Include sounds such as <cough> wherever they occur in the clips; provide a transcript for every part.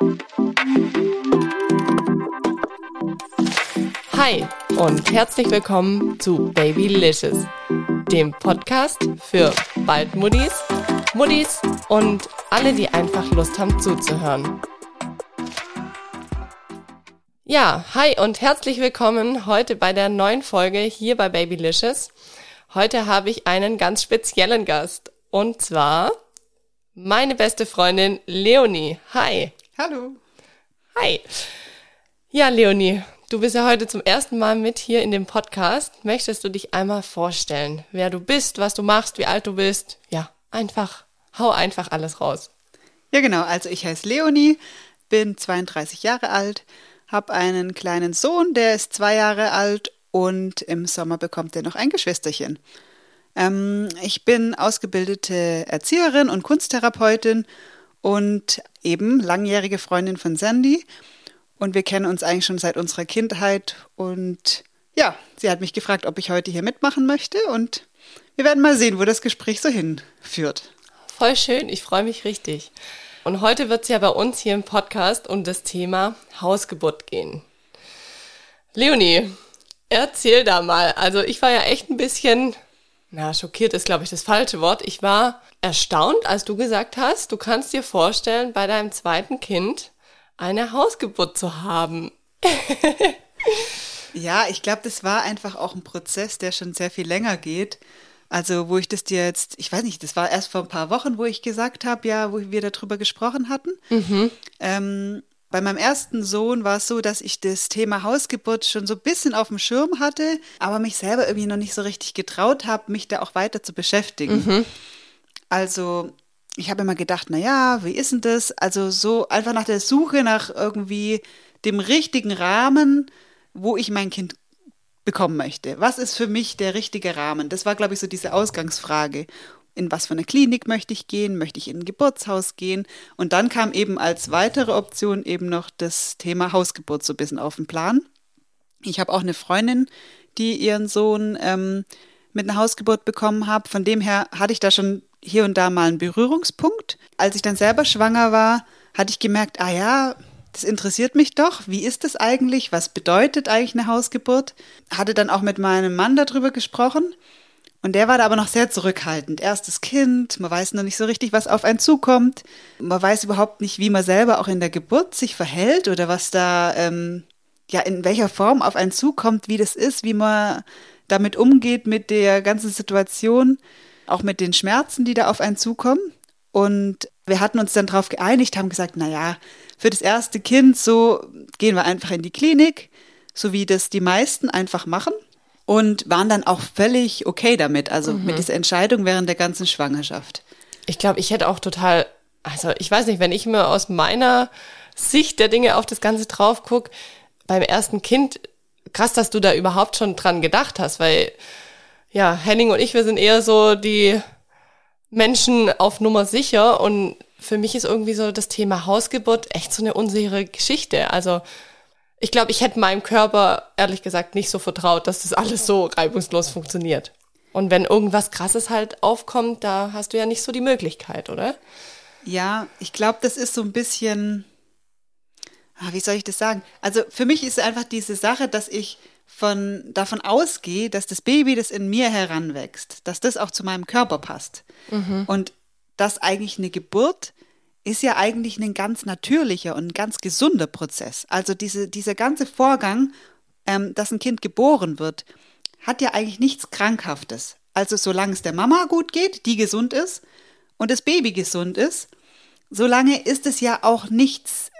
Hi und herzlich willkommen zu Babylicious, dem Podcast für bald Muttis, Muttis und alle, die einfach Lust haben zuzuhören. Ja, hi und herzlich willkommen heute bei der neuen Folge hier bei Babylicious. Heute habe ich einen ganz speziellen Gast und zwar meine beste Freundin Leonie. Hi. Hallo. Hi. Ja, Leonie, du bist ja heute zum ersten Mal mit hier in dem Podcast. Möchtest du dich einmal vorstellen, wer du bist, was du machst, wie alt du bist? Ja, einfach, hau einfach alles raus. Ja, genau. Also ich heiße Leonie, bin 32 Jahre alt, habe einen kleinen Sohn, der ist zwei Jahre alt und im Sommer bekommt er noch ein Geschwisterchen. Ähm, ich bin ausgebildete Erzieherin und Kunsttherapeutin und eben langjährige Freundin von Sandy. Und wir kennen uns eigentlich schon seit unserer Kindheit. Und ja, sie hat mich gefragt, ob ich heute hier mitmachen möchte. Und wir werden mal sehen, wo das Gespräch so hinführt. Voll schön, ich freue mich richtig. Und heute wird es ja bei uns hier im Podcast um das Thema Hausgeburt gehen. Leonie, erzähl da mal. Also ich war ja echt ein bisschen, na, schockiert ist, glaube ich, das falsche Wort. Ich war erstaunt, als du gesagt hast, du kannst dir vorstellen, bei deinem zweiten Kind eine Hausgeburt zu haben. <laughs> ja, ich glaube, das war einfach auch ein Prozess, der schon sehr viel länger geht. Also, wo ich das dir jetzt, ich weiß nicht, das war erst vor ein paar Wochen, wo ich gesagt habe, ja, wo wir darüber gesprochen hatten. Mhm. Ähm, bei meinem ersten Sohn war es so, dass ich das Thema Hausgeburt schon so ein bisschen auf dem Schirm hatte, aber mich selber irgendwie noch nicht so richtig getraut habe, mich da auch weiter zu beschäftigen. Mhm. Also ich habe immer gedacht, na ja, wie ist denn das? Also so einfach nach der Suche nach irgendwie dem richtigen Rahmen, wo ich mein Kind bekommen möchte. Was ist für mich der richtige Rahmen? Das war, glaube ich, so diese Ausgangsfrage. In was für eine Klinik möchte ich gehen? Möchte ich in ein Geburtshaus gehen? Und dann kam eben als weitere Option eben noch das Thema Hausgeburt so ein bisschen auf den Plan. Ich habe auch eine Freundin, die ihren Sohn ähm, mit einer Hausgeburt bekommen hat. Von dem her hatte ich da schon hier und da mal einen Berührungspunkt. Als ich dann selber schwanger war, hatte ich gemerkt, ah ja, das interessiert mich doch. Wie ist das eigentlich? Was bedeutet eigentlich eine Hausgeburt? Hatte dann auch mit meinem Mann darüber gesprochen. Und der war da aber noch sehr zurückhaltend. Erstes Kind, man weiß noch nicht so richtig, was auf einen zukommt. Man weiß überhaupt nicht, wie man selber auch in der Geburt sich verhält oder was da, ähm, ja, in welcher Form auf einen zukommt, wie das ist, wie man damit umgeht mit der ganzen Situation auch mit den Schmerzen, die da auf einen zukommen. Und wir hatten uns dann darauf geeinigt, haben gesagt, na ja, für das erste Kind so gehen wir einfach in die Klinik, so wie das die meisten einfach machen und waren dann auch völlig okay damit, also mhm. mit dieser Entscheidung während der ganzen Schwangerschaft. Ich glaube, ich hätte auch total, also ich weiß nicht, wenn ich mir aus meiner Sicht der Dinge auf das Ganze drauf gucke, beim ersten Kind, krass, dass du da überhaupt schon dran gedacht hast, weil ja, Henning und ich, wir sind eher so die Menschen auf Nummer sicher und für mich ist irgendwie so das Thema Hausgeburt echt so eine unsichere Geschichte. Also ich glaube, ich hätte meinem Körper ehrlich gesagt nicht so vertraut, dass das alles so reibungslos funktioniert. Und wenn irgendwas Krasses halt aufkommt, da hast du ja nicht so die Möglichkeit, oder? Ja, ich glaube, das ist so ein bisschen, ah, wie soll ich das sagen? Also für mich ist einfach diese Sache, dass ich von, davon ausgehe, dass das Baby, das in mir heranwächst, dass das auch zu meinem Körper passt. Mhm. Und dass eigentlich eine Geburt ist ja eigentlich ein ganz natürlicher und ganz gesunder Prozess. Also diese, dieser ganze Vorgang, ähm, dass ein Kind geboren wird, hat ja eigentlich nichts Krankhaftes. Also solange es der Mama gut geht, die gesund ist, und das Baby gesund ist, solange ist es ja auch nichts,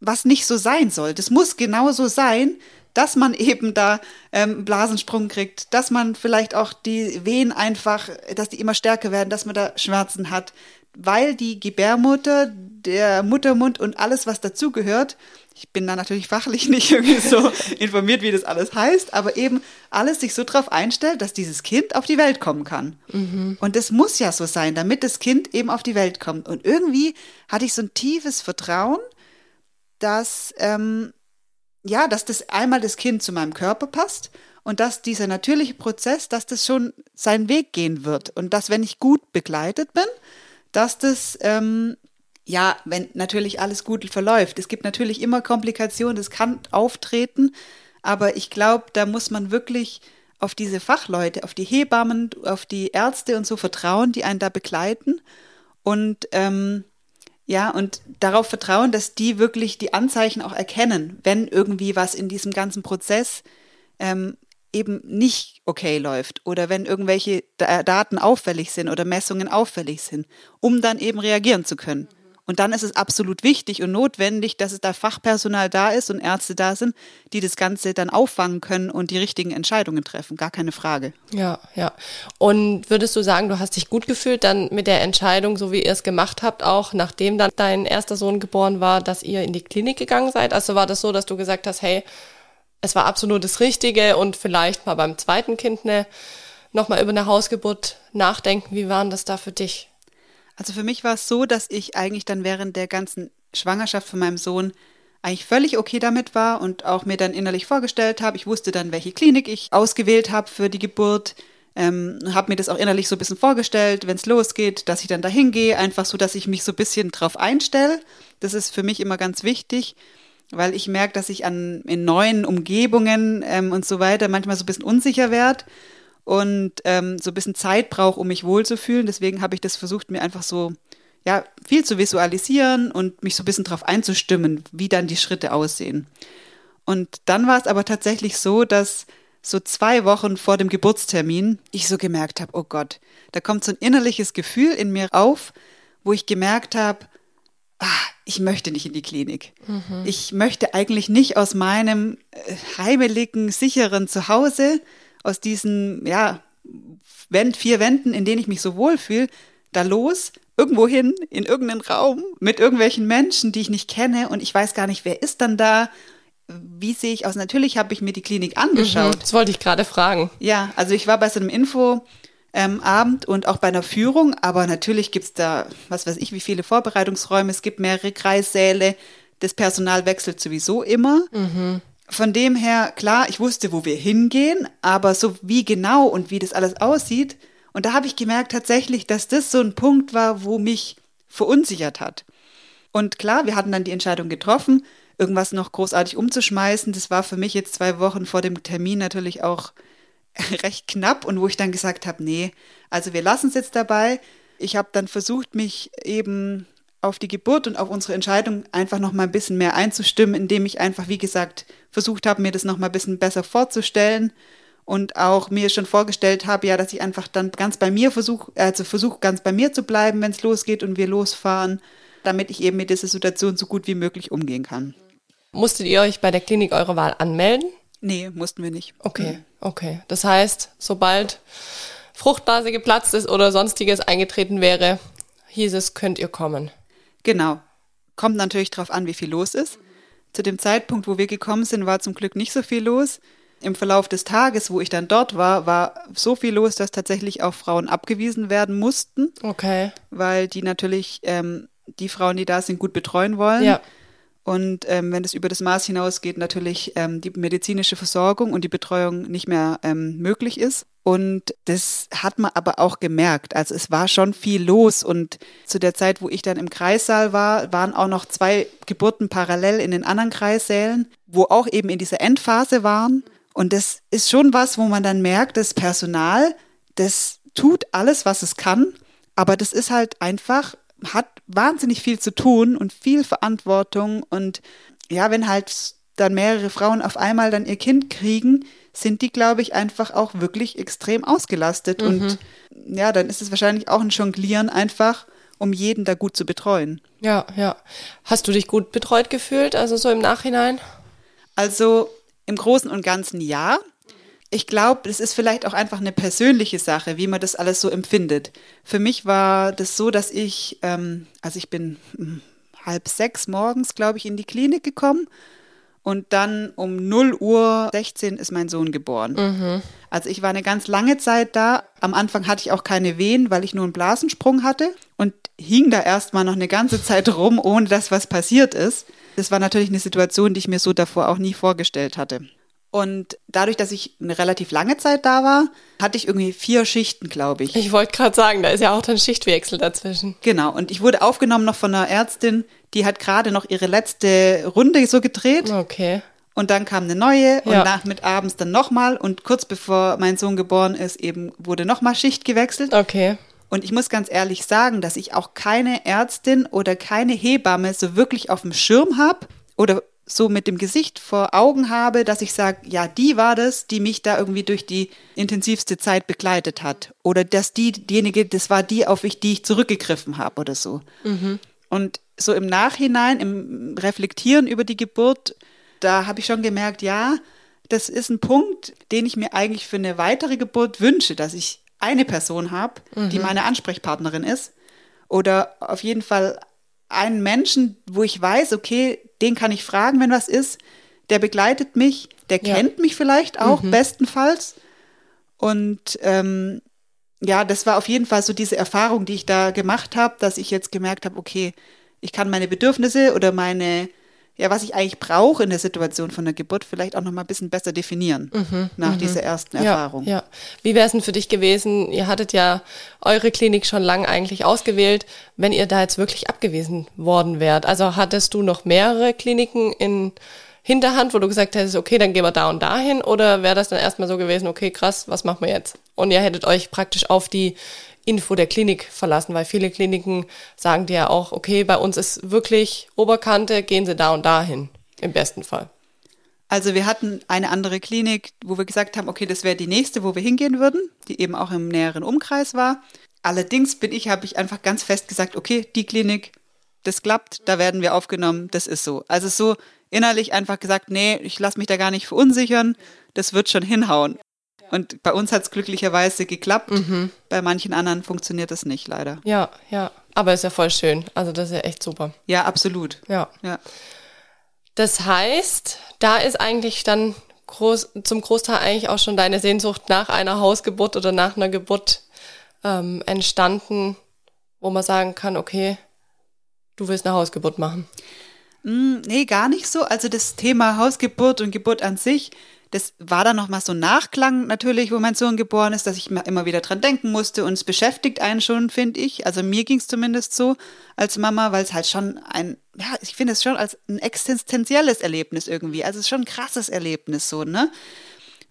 was nicht so sein soll. Das muss genauso sein, dass man eben da ähm, Blasensprung kriegt, dass man vielleicht auch die Wehen einfach, dass die immer stärker werden, dass man da Schmerzen hat, weil die Gebärmutter, der Muttermund und alles, was dazugehört, ich bin da natürlich fachlich <laughs> nicht irgendwie so informiert, wie das alles heißt, aber eben alles sich so darauf einstellt, dass dieses Kind auf die Welt kommen kann. Mhm. Und das muss ja so sein, damit das Kind eben auf die Welt kommt. Und irgendwie hatte ich so ein tiefes Vertrauen, dass ähm, ja, dass das einmal das Kind zu meinem Körper passt und dass dieser natürliche Prozess, dass das schon seinen Weg gehen wird und dass, wenn ich gut begleitet bin, dass das ähm, Ja, wenn natürlich alles gut verläuft. Es gibt natürlich immer Komplikationen, das kann auftreten, aber ich glaube, da muss man wirklich auf diese Fachleute, auf die Hebammen, auf die Ärzte und so vertrauen, die einen da begleiten und ähm, ja, und darauf vertrauen, dass die wirklich die Anzeichen auch erkennen, wenn irgendwie was in diesem ganzen Prozess ähm, eben nicht okay läuft oder wenn irgendwelche Daten auffällig sind oder Messungen auffällig sind, um dann eben reagieren zu können. Und dann ist es absolut wichtig und notwendig, dass es da Fachpersonal da ist und Ärzte da sind, die das Ganze dann auffangen können und die richtigen Entscheidungen treffen. Gar keine Frage. Ja, ja. Und würdest du sagen, du hast dich gut gefühlt dann mit der Entscheidung, so wie ihr es gemacht habt, auch nachdem dann dein erster Sohn geboren war, dass ihr in die Klinik gegangen seid? Also war das so, dass du gesagt hast, hey, es war absolut das Richtige und vielleicht mal beim zweiten Kind eine, nochmal über eine Hausgeburt nachdenken. Wie waren das da für dich? Also für mich war es so, dass ich eigentlich dann während der ganzen Schwangerschaft von meinem Sohn eigentlich völlig okay damit war und auch mir dann innerlich vorgestellt habe. Ich wusste dann, welche Klinik ich ausgewählt habe für die Geburt. Ähm, habe mir das auch innerlich so ein bisschen vorgestellt, wenn es losgeht, dass ich dann dahin gehe, einfach so, dass ich mich so ein bisschen drauf einstelle. Das ist für mich immer ganz wichtig weil ich merke, dass ich an, in neuen Umgebungen ähm, und so weiter manchmal so ein bisschen unsicher werde und ähm, so ein bisschen Zeit brauche, um mich wohlzufühlen. Deswegen habe ich das versucht, mir einfach so ja, viel zu visualisieren und mich so ein bisschen darauf einzustimmen, wie dann die Schritte aussehen. Und dann war es aber tatsächlich so, dass so zwei Wochen vor dem Geburtstermin ich so gemerkt habe, oh Gott, da kommt so ein innerliches Gefühl in mir auf, wo ich gemerkt habe, ich möchte nicht in die Klinik. Mhm. Ich möchte eigentlich nicht aus meinem äh, heimeligen, sicheren Zuhause, aus diesen, ja, vier Wänden, in denen ich mich so wohlfühle, da los, irgendwo hin, in irgendeinen Raum mit irgendwelchen Menschen, die ich nicht kenne und ich weiß gar nicht, wer ist dann da. Wie sehe ich aus? Natürlich habe ich mir die Klinik angeschaut. Mhm, das wollte ich gerade fragen. Ja, also ich war bei so einem Info, ähm, Abend und auch bei einer Führung. Aber natürlich gibt es da, was weiß ich, wie viele Vorbereitungsräume. Es gibt mehrere Kreissäle. Das Personal wechselt sowieso immer. Mhm. Von dem her, klar, ich wusste, wo wir hingehen, aber so wie genau und wie das alles aussieht. Und da habe ich gemerkt tatsächlich, dass das so ein Punkt war, wo mich verunsichert hat. Und klar, wir hatten dann die Entscheidung getroffen, irgendwas noch großartig umzuschmeißen. Das war für mich jetzt zwei Wochen vor dem Termin natürlich auch <laughs> recht knapp und wo ich dann gesagt habe, nee, also wir lassen es jetzt dabei. Ich habe dann versucht, mich eben auf die Geburt und auf unsere Entscheidung einfach noch mal ein bisschen mehr einzustimmen, indem ich einfach, wie gesagt, versucht habe, mir das noch mal ein bisschen besser vorzustellen und auch mir schon vorgestellt habe, ja, dass ich einfach dann ganz bei mir versuche, also versuche ganz bei mir zu bleiben, wenn es losgeht und wir losfahren, damit ich eben mit dieser Situation so gut wie möglich umgehen kann. Musstet ihr euch bei der Klinik eure Wahl anmelden? Nee, mussten wir nicht. Okay, okay. Das heißt, sobald Fruchtblase geplatzt ist oder sonstiges eingetreten wäre, hieß es, könnt ihr kommen. Genau. Kommt natürlich darauf an, wie viel los ist. Zu dem Zeitpunkt, wo wir gekommen sind, war zum Glück nicht so viel los. Im Verlauf des Tages, wo ich dann dort war, war so viel los, dass tatsächlich auch Frauen abgewiesen werden mussten. Okay. Weil die natürlich ähm, die Frauen, die da sind, gut betreuen wollen. Ja. Und ähm, wenn es über das Maß hinausgeht, natürlich ähm, die medizinische Versorgung und die Betreuung nicht mehr ähm, möglich ist. Und das hat man aber auch gemerkt. Also es war schon viel los. Und zu der Zeit, wo ich dann im Kreissaal war, waren auch noch zwei Geburten parallel in den anderen Kreissälen, wo auch eben in dieser Endphase waren. Und das ist schon was, wo man dann merkt, das Personal, das tut alles, was es kann. Aber das ist halt einfach hat wahnsinnig viel zu tun und viel Verantwortung. Und ja, wenn halt dann mehrere Frauen auf einmal dann ihr Kind kriegen, sind die, glaube ich, einfach auch wirklich extrem ausgelastet. Mhm. Und ja, dann ist es wahrscheinlich auch ein Jonglieren einfach, um jeden da gut zu betreuen. Ja, ja. Hast du dich gut betreut gefühlt, also so im Nachhinein? Also im Großen und Ganzen ja ich glaube, es ist vielleicht auch einfach eine persönliche Sache, wie man das alles so empfindet. Für mich war das so, dass ich, ähm, also ich bin hm, halb sechs morgens, glaube ich, in die Klinik gekommen und dann um 0 Uhr 16 ist mein Sohn geboren. Mhm. Also ich war eine ganz lange Zeit da. Am Anfang hatte ich auch keine Wehen, weil ich nur einen Blasensprung hatte und hing da erstmal noch eine ganze Zeit rum, ohne dass was passiert ist. Das war natürlich eine Situation, die ich mir so davor auch nie vorgestellt hatte. Und dadurch, dass ich eine relativ lange Zeit da war, hatte ich irgendwie vier Schichten, glaube ich. Ich wollte gerade sagen, da ist ja auch dann Schichtwechsel dazwischen. Genau. Und ich wurde aufgenommen noch von einer Ärztin, die hat gerade noch ihre letzte Runde so gedreht. Okay. Und dann kam eine neue und Ja. nach mit abends dann nochmal. Und kurz bevor mein Sohn geboren ist, eben wurde nochmal Schicht gewechselt. Okay. Und ich muss ganz ehrlich sagen, dass ich auch keine Ärztin oder keine Hebamme so wirklich auf dem Schirm habe oder so mit dem Gesicht vor Augen habe, dass ich sage, ja, die war das, die mich da irgendwie durch die intensivste Zeit begleitet hat. Oder dass die, diejenige, das war die, auf ich, die ich zurückgegriffen habe oder so. Und so im Nachhinein, im Reflektieren über die Geburt, da habe ich schon gemerkt, ja, das ist ein Punkt, den ich mir eigentlich für eine weitere Geburt wünsche, dass ich eine Person habe, die meine Ansprechpartnerin ist. Oder auf jeden Fall einen Menschen, wo ich weiß, okay, den kann ich fragen, wenn was ist. Der begleitet mich, der Ja. kennt mich vielleicht auch bestenfalls. Und ähm, ja, das war auf jeden Fall so diese Erfahrung, die ich da gemacht habe, dass ich jetzt gemerkt habe, okay, ich kann meine Bedürfnisse oder meine, ja, was ich eigentlich brauche in der Situation von der Geburt vielleicht auch noch mal ein bisschen besser definieren nach dieser ersten Erfahrung. Mhm, Ja, ja. Wie wäre es denn für dich gewesen? Ihr hattet ja eure Klinik schon lang eigentlich ausgewählt, wenn ihr da jetzt wirklich abgewiesen worden wärt. Also hattest du noch mehrere Kliniken in Hinterhand, wo du gesagt hättest, okay, dann gehen wir da und dahin? Oder wäre das dann erstmal so gewesen, okay, krass, was machen wir jetzt? Und ihr hättet euch praktisch auf die Info der Klinik verlassen, weil viele Kliniken sagen dir ja auch, okay, bei uns ist wirklich Oberkante, gehen Sie da und dahin. Im besten Fall. Also wir hatten eine andere Klinik, wo wir gesagt haben, okay, das wäre die nächste, wo wir hingehen würden, die eben auch im näheren Umkreis war. Allerdings bin ich, habe ich einfach ganz fest gesagt, okay, die Klinik, das klappt, da werden wir aufgenommen, das ist so. Also so innerlich einfach gesagt, nee, ich lasse mich da gar nicht verunsichern, das wird schon hinhauen. Und bei uns hat es glücklicherweise geklappt, bei manchen anderen funktioniert das nicht, leider. Ja, ja. Aber ist ja voll schön. Also das ist ja echt super. Ja, absolut. Ja. Ja. Das heißt, da ist eigentlich dann groß, zum Großteil eigentlich auch schon deine Sehnsucht nach einer Hausgeburt oder nach einer Geburt ähm, entstanden, wo man sagen kann, okay, du willst eine Hausgeburt machen. Mm, Nee, gar nicht so. Also das Thema Hausgeburt und Geburt an sich, das war dann nochmal so ein Nachklang natürlich, wo mein Sohn geboren ist, dass ich immer wieder dran denken musste und es beschäftigt einen schon, finde ich. Also mir ging es zumindest so als Mama, weil es halt schon ein, ja, ich finde es schon als ein existenzielles Erlebnis irgendwie. Also es ist schon ein krasses Erlebnis so, ne?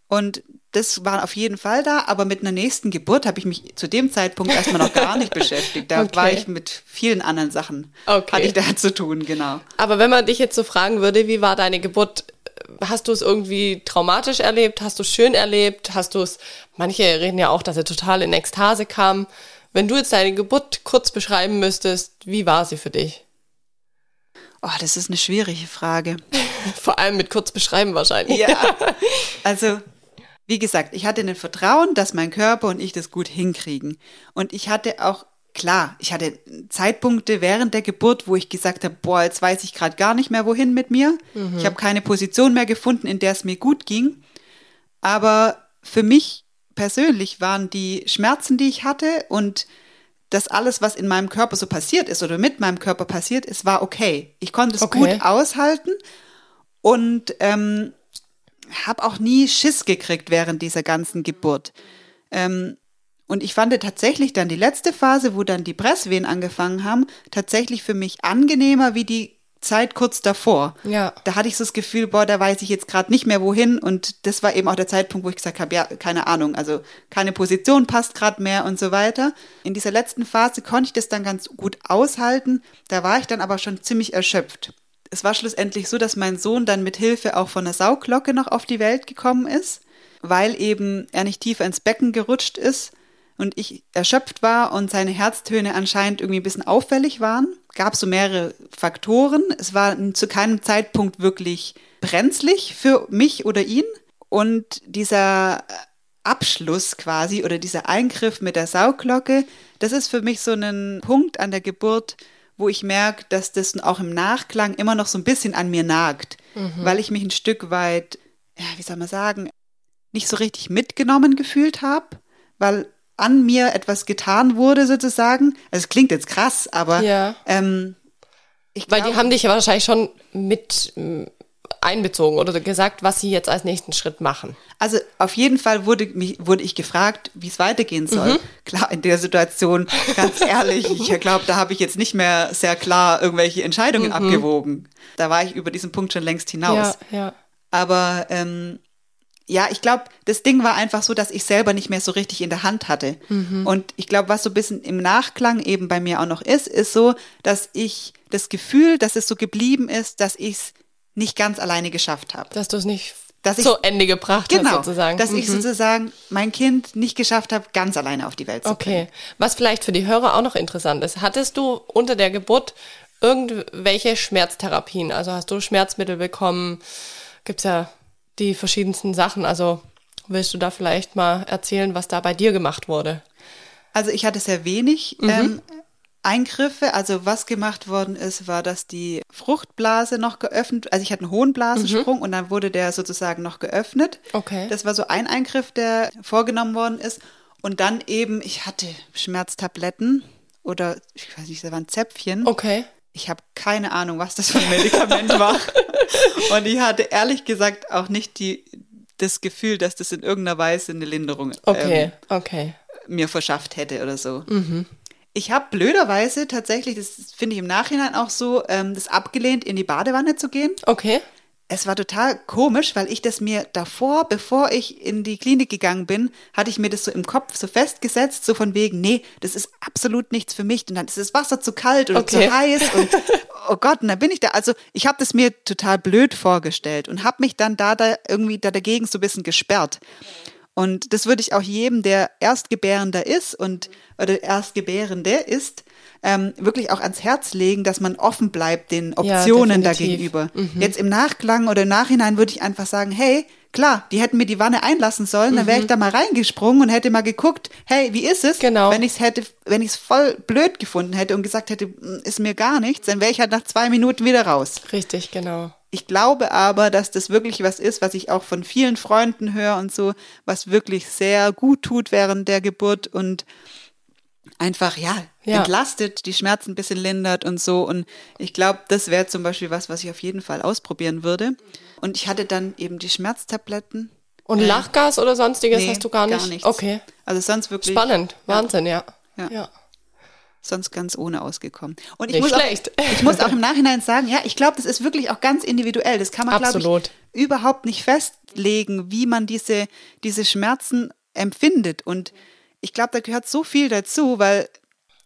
Und das war auf jeden Fall da, aber mit einer nächsten Geburt habe ich mich zu dem Zeitpunkt erstmal noch gar nicht <laughs> beschäftigt. Da Okay. war ich mit vielen anderen Sachen, Okay. hatte ich da zu tun, genau. Aber wenn man dich jetzt so fragen würde, wie war deine Geburt? Hast du es irgendwie traumatisch erlebt? Hast du es schön erlebt? Hast du es, manche reden ja auch, dass er total in Ekstase kam. Wenn du jetzt deine Geburt kurz beschreiben müsstest, wie war sie für dich? Oh, das ist eine schwierige Frage. <laughs> Vor allem mit kurz beschreiben wahrscheinlich. Ja. <laughs> Also, wie gesagt, ich hatte ein Vertrauen, dass mein Körper und ich das gut hinkriegen. Und ich hatte auch, klar, ich hatte Zeitpunkte während der Geburt, wo ich gesagt habe, boah, jetzt weiß ich gerade gar nicht mehr, wohin mit mir. Ich habe keine Position mehr gefunden, in der es mir gut ging. Aber für mich persönlich waren die Schmerzen, die ich hatte und das alles, was in meinem Körper so passiert ist oder mit meinem Körper passiert ist, war okay. Ich konnte es Okay. gut aushalten und ähm, habe auch nie Schiss gekriegt während dieser ganzen Geburt. Ähm, und ich fand tatsächlich dann die letzte Phase, wo dann die Presswehen angefangen haben, tatsächlich für mich angenehmer wie die Zeit kurz davor. Ja. Da hatte ich so das Gefühl, boah, da weiß ich jetzt gerade nicht mehr wohin. Und das war eben auch der Zeitpunkt, wo ich gesagt habe, ja, keine Ahnung, also keine Position passt gerade mehr und so weiter. In dieser letzten Phase konnte ich das dann ganz gut aushalten. Da war ich dann aber schon ziemlich erschöpft. Es war schlussendlich so, dass mein Sohn dann mit Hilfe auch von der Sauglocke noch auf die Welt gekommen ist, weil eben er nicht tiefer ins Becken gerutscht ist und ich erschöpft war und seine Herztöne anscheinend irgendwie ein bisschen auffällig waren. Gab so mehrere Faktoren. Es war zu keinem Zeitpunkt wirklich brenzlig für mich oder ihn. Und dieser Abschluss quasi oder dieser Eingriff mit der Sauglocke, das ist für mich so ein Punkt an der Geburt, wo ich merke, dass das auch im Nachklang immer noch so ein bisschen an mir nagt, weil ich mich ein Stück weit, ja, wie soll man sagen, nicht so richtig mitgenommen gefühlt habe, weil an mir etwas getan wurde sozusagen. Also es klingt jetzt krass, aber Ja. ähm, ich Weil die haben dich ja wahrscheinlich schon mit, mm, einbezogen oder gesagt, was sie jetzt als nächsten Schritt machen? Also auf jeden Fall wurde, mich, wurde ich gefragt, wie es weitergehen soll. Mhm. Klar, in der Situation, ganz ehrlich, ich glaube, da habe ich jetzt nicht mehr sehr klar irgendwelche Entscheidungen mhm. abgewogen. Da war ich über diesen Punkt schon längst hinaus. Ja, ja. Aber ähm, ja, ich glaube, das Ding war einfach so, dass ich selber nicht mehr so richtig in der Hand hatte. Mhm. Und ich glaube, was so ein bisschen im Nachklang eben bei mir auch noch ist, ist so, dass ich das Gefühl, dass es so geblieben ist, dass ich es nicht ganz alleine geschafft habe. Dass du es nicht dass ich, zu Ende gebracht genau, hast, sozusagen. Dass mhm. ich sozusagen mein Kind nicht geschafft habe, ganz alleine auf die Welt zu bringen. Okay. Was vielleicht für die Hörer auch noch interessant ist, hattest du unter der Geburt irgendwelche Schmerztherapien? Also hast du Schmerzmittel bekommen? Gibt's ja die verschiedensten Sachen. Also willst du da vielleicht mal erzählen, was da bei dir gemacht wurde? Also ich hatte sehr wenig mhm. ähm, Eingriffe. Also was gemacht worden ist, war, dass die Fruchtblase noch geöffnet, also ich hatte einen hohen Blasensprung mhm. und dann wurde der sozusagen noch geöffnet. Okay. Das war so ein Eingriff, der vorgenommen worden ist. Und dann eben, ich hatte Schmerztabletten oder ich weiß nicht, da waren Zäpfchen. Okay. Ich habe keine Ahnung, was das für ein Medikament war. <laughs> Und ich hatte ehrlich gesagt auch nicht die, das Gefühl, dass das in irgendeiner Weise eine Linderung okay, ähm, okay. mir verschafft hätte oder so. Mhm. Ich habe blöderweise tatsächlich, das finde ich im Nachhinein auch so, ähm, das abgelehnt, in die Badewanne zu gehen. Okay. Es war total komisch, weil ich das mir davor, bevor ich in die Klinik gegangen bin, hatte ich mir das so im Kopf so festgesetzt, so von wegen, nee, das ist absolut nichts für mich. Und dann ist das Wasser zu kalt oder okay. zu heiß und <laughs> oh Gott, und dann bin ich da. Also ich habe das mir total blöd vorgestellt und habe mich dann da, da irgendwie da dagegen so ein bisschen gesperrt. Und das würde ich auch jedem, der Erstgebärender ist und oder Erstgebärende ist, ähm, wirklich auch ans Herz legen, dass man offen bleibt den Optionen ja, da gegenüber. Mhm. Jetzt im Nachklang oder im Nachhinein würde ich einfach sagen, hey, klar, die hätten mir die Wanne einlassen sollen, dann wäre ich mhm. da mal reingesprungen und hätte mal geguckt, hey, wie ist es? Genau. Wenn ich es hätte, wenn ich es voll blöd gefunden hätte und gesagt hätte, hm, ist mir gar nichts, dann wäre ich halt nach zwei Minuten wieder raus. Richtig, genau. Ich glaube aber, dass das wirklich was ist, was ich auch von vielen Freunden höre und so, was wirklich sehr gut tut während der Geburt und einfach, ja, ja. entlastet, die Schmerzen ein bisschen lindert und so. Und ich glaube, das wäre zum Beispiel was, was ich auf jeden Fall ausprobieren würde. Und ich hatte dann eben die Schmerztabletten. Und Lachgas oder sonstiges nee, hast du gar nicht? Gar nichts. Okay. Also sonst wirklich. Spannend, Wahnsinn, ja. ja. ja sonst ganz ohne ausgekommen. Und ich Nicht muss, schlecht. Auch, <laughs> ich muss auch im <laughs> Nachhinein sagen, ja, ich glaube, das ist wirklich auch ganz individuell. Das kann man, glaube ich, überhaupt nicht festlegen, wie man diese, diese Schmerzen empfindet. Und ich glaube, da gehört so viel dazu, weil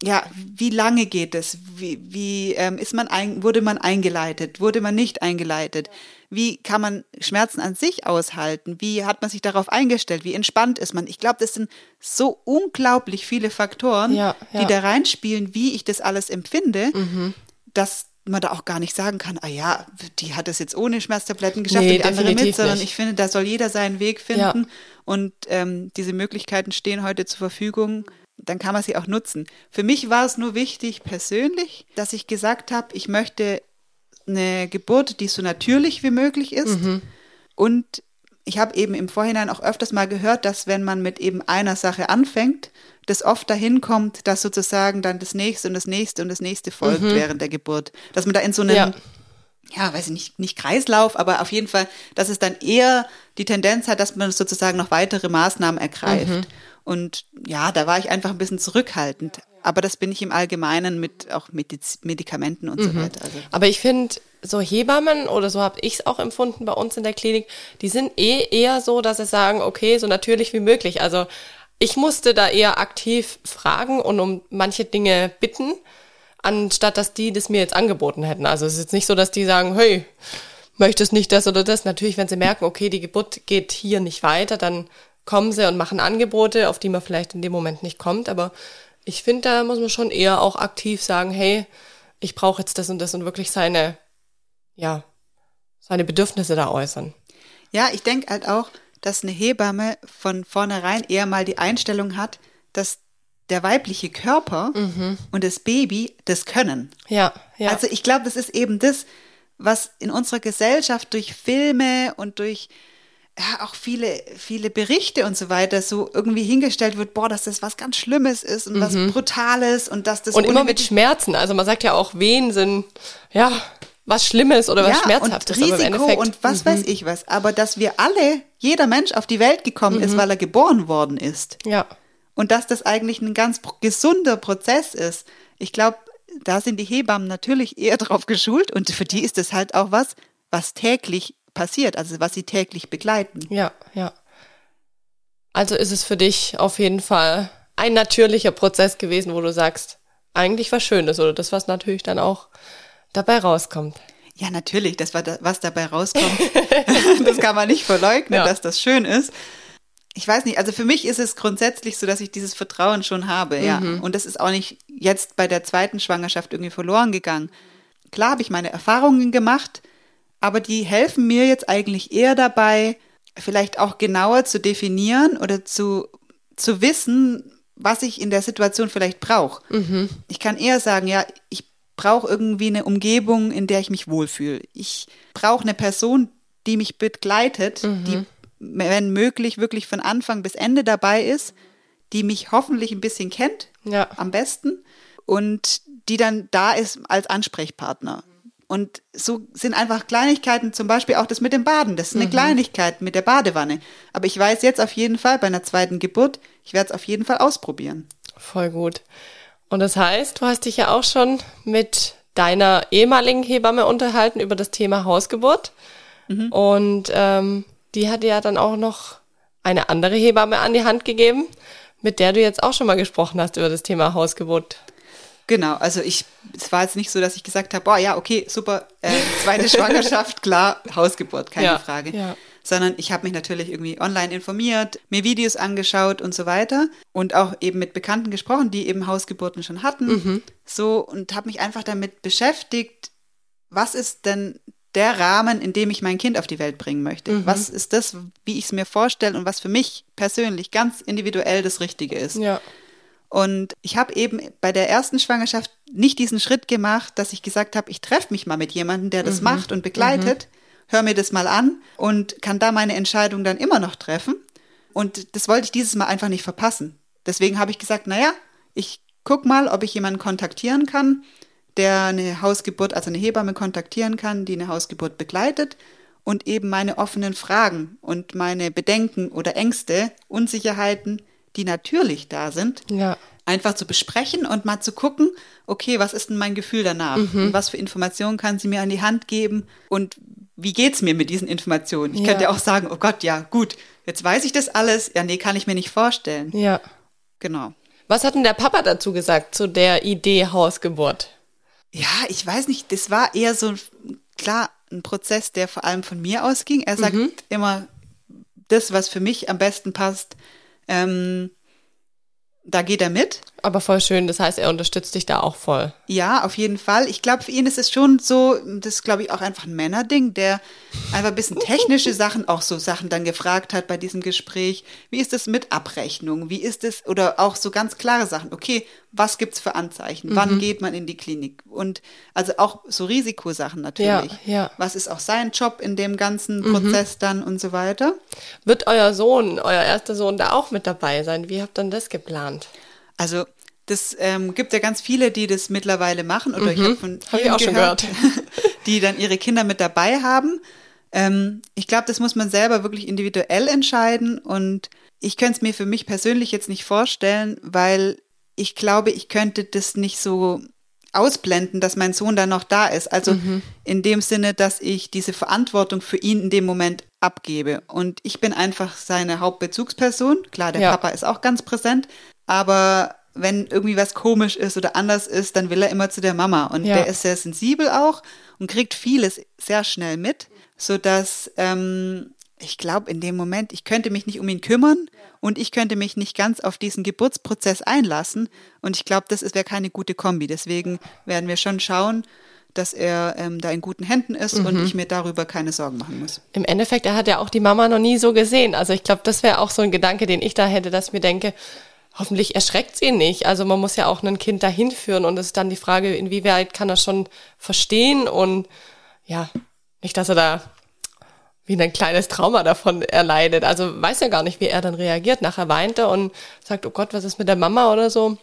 ja, wie lange geht es? Wie, wie ähm, ist man ein, wurde man eingeleitet? Wurde man nicht eingeleitet? Wie kann man Schmerzen an sich aushalten? Wie hat man sich darauf eingestellt? Wie entspannt ist man? Ich glaube, das sind so unglaublich viele Faktoren, ja, ja. die da reinspielen, wie ich das alles empfinde, mhm. dass man da auch gar nicht sagen kann, ah ja, die hat es jetzt ohne Schmerztabletten geschafft nee, und die andere mit, sondern nicht. ich finde, da soll jeder seinen Weg finden ja. und ähm, diese Möglichkeiten stehen heute zur Verfügung dann kann man sie auch nutzen. Für mich war es nur wichtig persönlich, dass ich gesagt habe, ich möchte eine Geburt, die so natürlich wie möglich ist. Mhm. Und ich habe eben im Vorhinein auch öfters mal gehört, dass wenn man mit eben einer Sache anfängt, das oft dahin kommt, dass sozusagen dann das nächste und das nächste und das nächste folgt mhm. während der Geburt. Dass man da in so einem, ja. ja, weiß ich nicht, nicht Kreislauf, aber auf jeden Fall, dass es dann eher die Tendenz hat, dass man sozusagen noch weitere Maßnahmen ergreift. Mhm. Und ja, da war ich einfach ein bisschen zurückhaltend. Aber das bin ich im Allgemeinen mit auch Mediz Medikamenten und mhm. so weiter. Also. Aber ich finde, so Hebammen oder so habe ich es auch empfunden bei uns in der Klinik, die sind eh eher so, dass sie sagen, okay, so natürlich wie möglich. Also ich musste da eher aktiv fragen und um manche Dinge bitten, anstatt dass die das mir jetzt angeboten hätten. Also es ist jetzt nicht so, dass die sagen, hey, möchtest nicht das oder das. Natürlich, wenn sie merken, okay, die Geburt geht hier nicht weiter, dann kommen sie und machen Angebote, auf die man vielleicht in dem Moment nicht kommt. Aber ich finde, da muss man schon eher auch aktiv sagen, hey, ich brauche jetzt das und das und wirklich seine, ja, seine Bedürfnisse da äußern. Ja, ich denke halt auch, dass eine Hebamme von vornherein eher mal die Einstellung hat, dass der weibliche Körper mhm. und das Baby das können. Ja, ja. Also ich glaube, das ist eben das, was in unserer Gesellschaft durch Filme und durch ja, auch viele, viele Berichte und so weiter so irgendwie hingestellt wird, boah, dass das was ganz Schlimmes ist und mhm. was Brutales und dass das. Und immer mit Schmerzen. Also man sagt ja auch, Wehen sind, ja, was Schlimmes oder was ja, Schmerzhaftes. Und Risiko und was mhm. weiß ich was. Aber dass wir alle, jeder Mensch auf die Welt gekommen mhm. ist, weil er geboren worden ist. Ja. Und dass das eigentlich ein ganz gesunder Prozess ist. Ich glaube, da sind die Hebammen natürlich eher drauf geschult und für die ist es halt auch was, was täglich passiert, also was sie täglich begleiten. Ja, ja. Also ist es für dich auf jeden Fall ein natürlicher Prozess gewesen, wo du sagst, eigentlich was Schönes oder das, was natürlich dann auch dabei rauskommt. Ja, natürlich, das war da, was dabei rauskommt. <laughs> das kann man nicht verleugnen, ja. dass das schön ist. Ich weiß nicht, also für mich ist es grundsätzlich so, dass ich dieses Vertrauen schon habe, ja. Mhm. Und das ist auch nicht jetzt bei der zweiten Schwangerschaft irgendwie verloren gegangen. Klar habe ich meine Erfahrungen gemacht, aber die helfen mir jetzt eigentlich eher dabei, vielleicht auch genauer zu definieren oder zu, zu wissen, was ich in der Situation vielleicht brauche. Mhm. Ich kann eher sagen, ja, ich brauche irgendwie eine Umgebung, in der ich mich wohlfühle. Ich brauche eine Person, die mich begleitet, mhm. die, wenn möglich, wirklich von Anfang bis Ende dabei ist, die mich hoffentlich ein bisschen kennt, ja. am besten, und die dann da ist als Ansprechpartner. Und so sind einfach Kleinigkeiten, zum Beispiel auch das mit dem Baden. Das ist eine mhm. Kleinigkeit mit der Badewanne. Aber ich weiß jetzt auf jeden Fall bei einer zweiten Geburt, ich werde es auf jeden Fall ausprobieren. Voll gut. Und das heißt, du hast dich ja auch schon mit deiner ehemaligen Hebamme unterhalten über das Thema Hausgeburt. Mhm. Und ähm, die hat dir ja dann auch noch eine andere Hebamme an die Hand gegeben, mit der du jetzt auch schon mal gesprochen hast über das Thema Hausgeburt. Genau, also ich, es war jetzt nicht so, dass ich gesagt habe, boah, ja, okay, super, äh, zweite Schwangerschaft, klar, Hausgeburt, keine ja, Frage. Ja. Sondern ich habe mich natürlich irgendwie online informiert, mir Videos angeschaut und so weiter und auch eben mit Bekannten gesprochen, die eben Hausgeburten schon hatten. Mhm. So und habe mich einfach damit beschäftigt, was ist denn der Rahmen, in dem ich mein Kind auf die Welt bringen möchte? Mhm. Was ist das, wie ich es mir vorstelle und was für mich persönlich ganz individuell das Richtige ist? Ja. Und ich habe eben bei der ersten Schwangerschaft nicht diesen Schritt gemacht, dass ich gesagt habe, ich treffe mich mal mit jemandem, der das mhm. macht und begleitet, mhm. hör mir das mal an und kann da meine Entscheidung dann immer noch treffen. Und das wollte ich dieses Mal einfach nicht verpassen. Deswegen habe ich gesagt, naja, ich guck mal, ob ich jemanden kontaktieren kann, der eine Hausgeburt, also eine Hebamme kontaktieren kann, die eine Hausgeburt begleitet und eben meine offenen Fragen und meine Bedenken oder Ängste, Unsicherheiten die natürlich da sind, ja. einfach zu besprechen und mal zu gucken, okay, was ist denn mein Gefühl danach? Mhm. Und was für Informationen kann sie mir an die Hand geben? Und wie geht's mir mit diesen Informationen? Ich ja. könnte ja auch sagen, oh Gott, ja, gut, jetzt weiß ich das alles. Ja, nee, kann ich mir nicht vorstellen. Ja. Genau. Was hat denn der Papa dazu gesagt, zu der Idee Hausgeburt? Ja, ich weiß nicht, das war eher so, klar, ein Prozess, der vor allem von mir ausging. Er sagt mhm. immer, das, was für mich am besten passt, ähm, da geht er mit. Aber voll schön, das heißt, er unterstützt dich da auch voll. Ja, auf jeden Fall. Ich glaube, für ihn ist es schon so, das ist, glaube ich, auch einfach ein Männerding, der einfach ein bisschen technische <laughs> Sachen, auch so Sachen dann gefragt hat bei diesem Gespräch. Wie ist es mit Abrechnung? Wie ist es, oder auch so ganz klare Sachen. Okay, was gibt's für Anzeichen? Mhm. Wann geht man in die Klinik? Und also auch so Risikosachen natürlich. Ja, ja. Was ist auch sein Job in dem ganzen mhm. Prozess dann und so weiter? Wird euer Sohn, euer erster Sohn da auch mit dabei sein? Wie habt ihr denn das geplant? Also das ähm, gibt ja ganz viele, die das mittlerweile machen. Oder mhm. ich habe von hab ich auch gehört, schon gehört, <laughs> die dann ihre Kinder mit dabei haben. Ähm, ich glaube, das muss man selber wirklich individuell entscheiden. Und ich könnte es mir für mich persönlich jetzt nicht vorstellen, weil ich glaube, ich könnte das nicht so ausblenden, dass mein Sohn dann noch da ist. Also mhm. in dem Sinne, dass ich diese Verantwortung für ihn in dem Moment abgebe. Und ich bin einfach seine Hauptbezugsperson. Klar, der ja. Papa ist auch ganz präsent, aber wenn irgendwie was komisch ist oder anders ist, dann will er immer zu der Mama. Und ja. der ist sehr sensibel auch und kriegt vieles sehr schnell mit, sodass ähm, ich glaube, in dem Moment, ich könnte mich nicht um ihn kümmern und ich könnte mich nicht ganz auf diesen Geburtsprozess einlassen. Und ich glaube, das wäre keine gute Kombi. Deswegen werden wir schon schauen, dass er ähm, da in guten Händen ist mhm. und ich mir darüber keine Sorgen machen muss. Im Endeffekt, er hat ja auch die Mama noch nie so gesehen. Also ich glaube, das wäre auch so ein Gedanke, den ich da hätte, dass ich mir denke, hoffentlich erschreckt sie nicht. Also man muss ja auch ein Kind dahin führen und es ist dann die Frage, inwieweit kann er schon verstehen und ja, nicht, dass er da wie ein kleines Trauma davon erleidet. Also weiß ja gar nicht, wie er dann reagiert. Nachher weint er und sagt, oh Gott, was ist mit der Mama oder so.